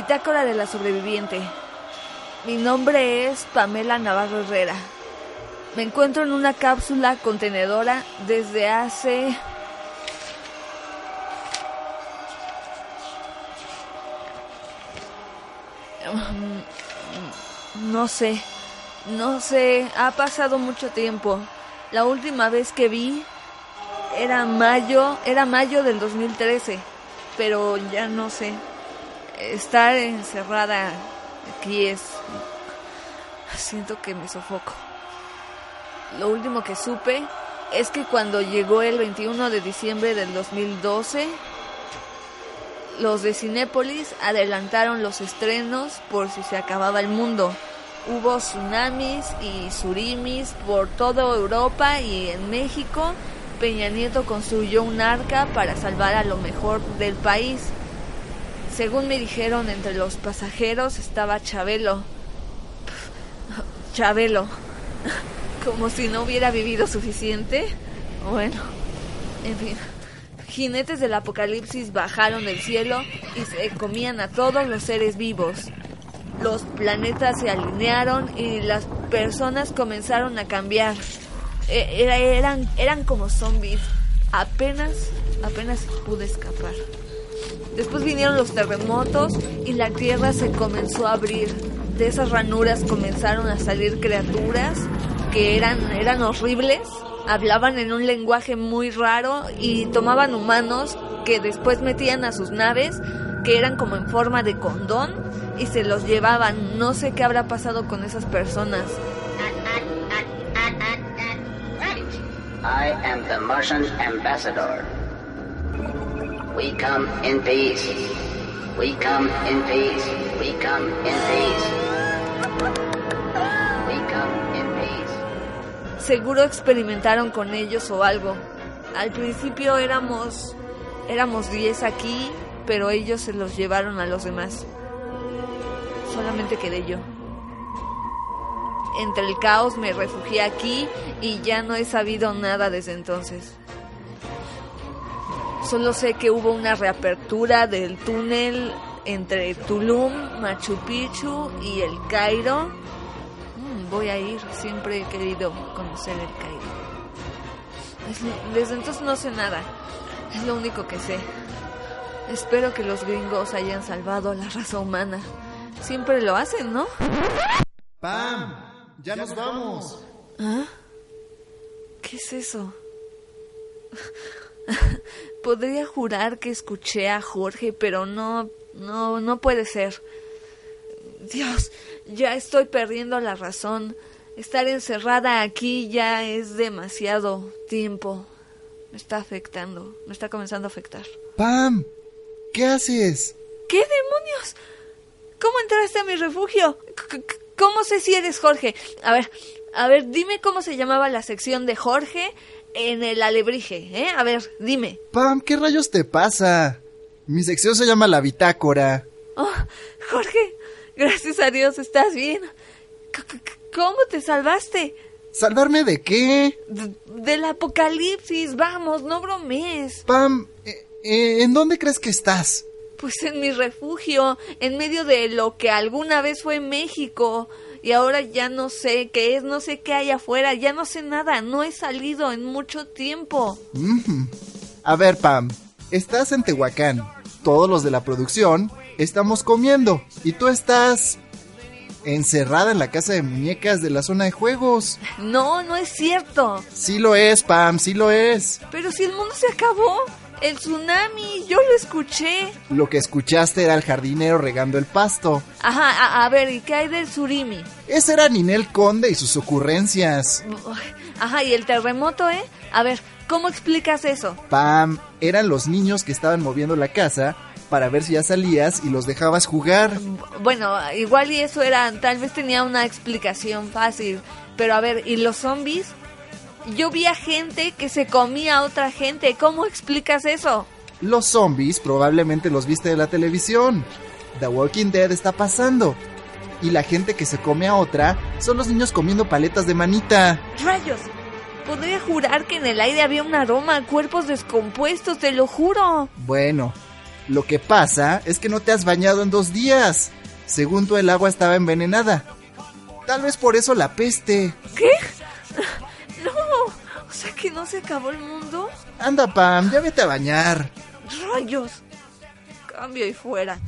Bitácora de la sobreviviente. Mi nombre es Pamela Navarro Herrera. Me encuentro en una cápsula contenedora desde hace... No sé, no sé, ha pasado mucho tiempo. La última vez que vi era mayo, era mayo del 2013, pero ya no sé. Estar encerrada aquí es... Siento que me sofoco. Lo último que supe es que cuando llegó el 21 de diciembre del 2012, los de Cinépolis adelantaron los estrenos por si se acababa el mundo. Hubo tsunamis y surimis por toda Europa y en México Peña Nieto construyó un arca para salvar a lo mejor del país. Según me dijeron, entre los pasajeros estaba Chabelo. Chabelo. Como si no hubiera vivido suficiente. Bueno, en fin. Jinetes del apocalipsis bajaron del cielo y se comían a todos los seres vivos. Los planetas se alinearon y las personas comenzaron a cambiar. E, eran, eran como zombies. Apenas, apenas pude escapar. Después vinieron los terremotos y la tierra se comenzó a abrir. De esas ranuras comenzaron a salir criaturas que eran, eran horribles, hablaban en un lenguaje muy raro y tomaban humanos que después metían a sus naves, que eran como en forma de condón, y se los llevaban. No sé qué habrá pasado con esas personas. I am the Martian ambassador. We come in peace. We come in peace. We come in peace. We come in peace. Seguro experimentaron con ellos o algo. Al principio éramos éramos 10 aquí, pero ellos se los llevaron a los demás. Solamente quedé yo. Entre el caos me refugié aquí y ya no he sabido nada desde entonces. Solo sé que hubo una reapertura del túnel entre Tulum, Machu Picchu y el Cairo. Mm, voy a ir, siempre he querido conocer el Cairo. Es- Desde entonces no sé nada, es lo único que sé. Espero que los gringos hayan salvado a la raza humana. Siempre lo hacen, ¿no? Pam, ya nos vamos. ¿Ah? ¿Qué es eso? Podría jurar que escuché a Jorge, pero no, no, no puede ser. Dios, ya estoy perdiendo la razón. Estar encerrada aquí ya es demasiado tiempo. Me está afectando, me está comenzando a afectar. Pam, ¿qué haces? ¿Qué demonios? ¿Cómo entraste a mi refugio? C- c- ¿Cómo sé si eres Jorge? A ver, a ver, dime cómo se llamaba la sección de Jorge en el alebrije, ¿eh? A ver, dime. Pam, ¿qué rayos te pasa? Mi sección se llama La Bitácora. Oh, Jorge, gracias a Dios estás bien. C- c- ¿Cómo te salvaste? ¿Salvarme de qué? D- del apocalipsis, vamos, no bromees. Pam, eh, eh, ¿en dónde crees que estás? Pues en mi refugio, en medio de lo que alguna vez fue México. Y ahora ya no sé qué es, no sé qué hay afuera, ya no sé nada, no he salido en mucho tiempo. A ver, Pam, estás en Tehuacán. Todos los de la producción estamos comiendo. Y tú estás encerrada en la casa de muñecas de la zona de juegos. No, no es cierto. Sí lo es, Pam, sí lo es. Pero si el mundo se acabó, el tsunami, yo lo escuché. Lo que escuchaste era el jardinero regando el pasto. Ajá, a, a ver, ¿y qué hay del surimi? Ese era Ninel Conde y sus ocurrencias. Ajá, ¿y el terremoto, eh? A ver, ¿cómo explicas eso? Pam, eran los niños que estaban moviendo la casa para ver si ya salías y los dejabas jugar. Bueno, igual y eso era, tal vez tenía una explicación fácil. Pero a ver, ¿y los zombies? Yo vi a gente que se comía a otra gente. ¿Cómo explicas eso? Los zombies probablemente los viste de la televisión. The Walking Dead está pasando. Y la gente que se come a otra son los niños comiendo paletas de manita. ¡Rayos! Podría jurar que en el aire había un aroma a cuerpos descompuestos, te lo juro. Bueno, Lo que pasa es que no te has bañado en dos días. Según tú, el agua estaba envenenada. Tal vez por eso la peste. ¿Qué? Que no se acabó el mundo. Anda, Pam, ya vete a bañar. Rayos. Cambio y fuera.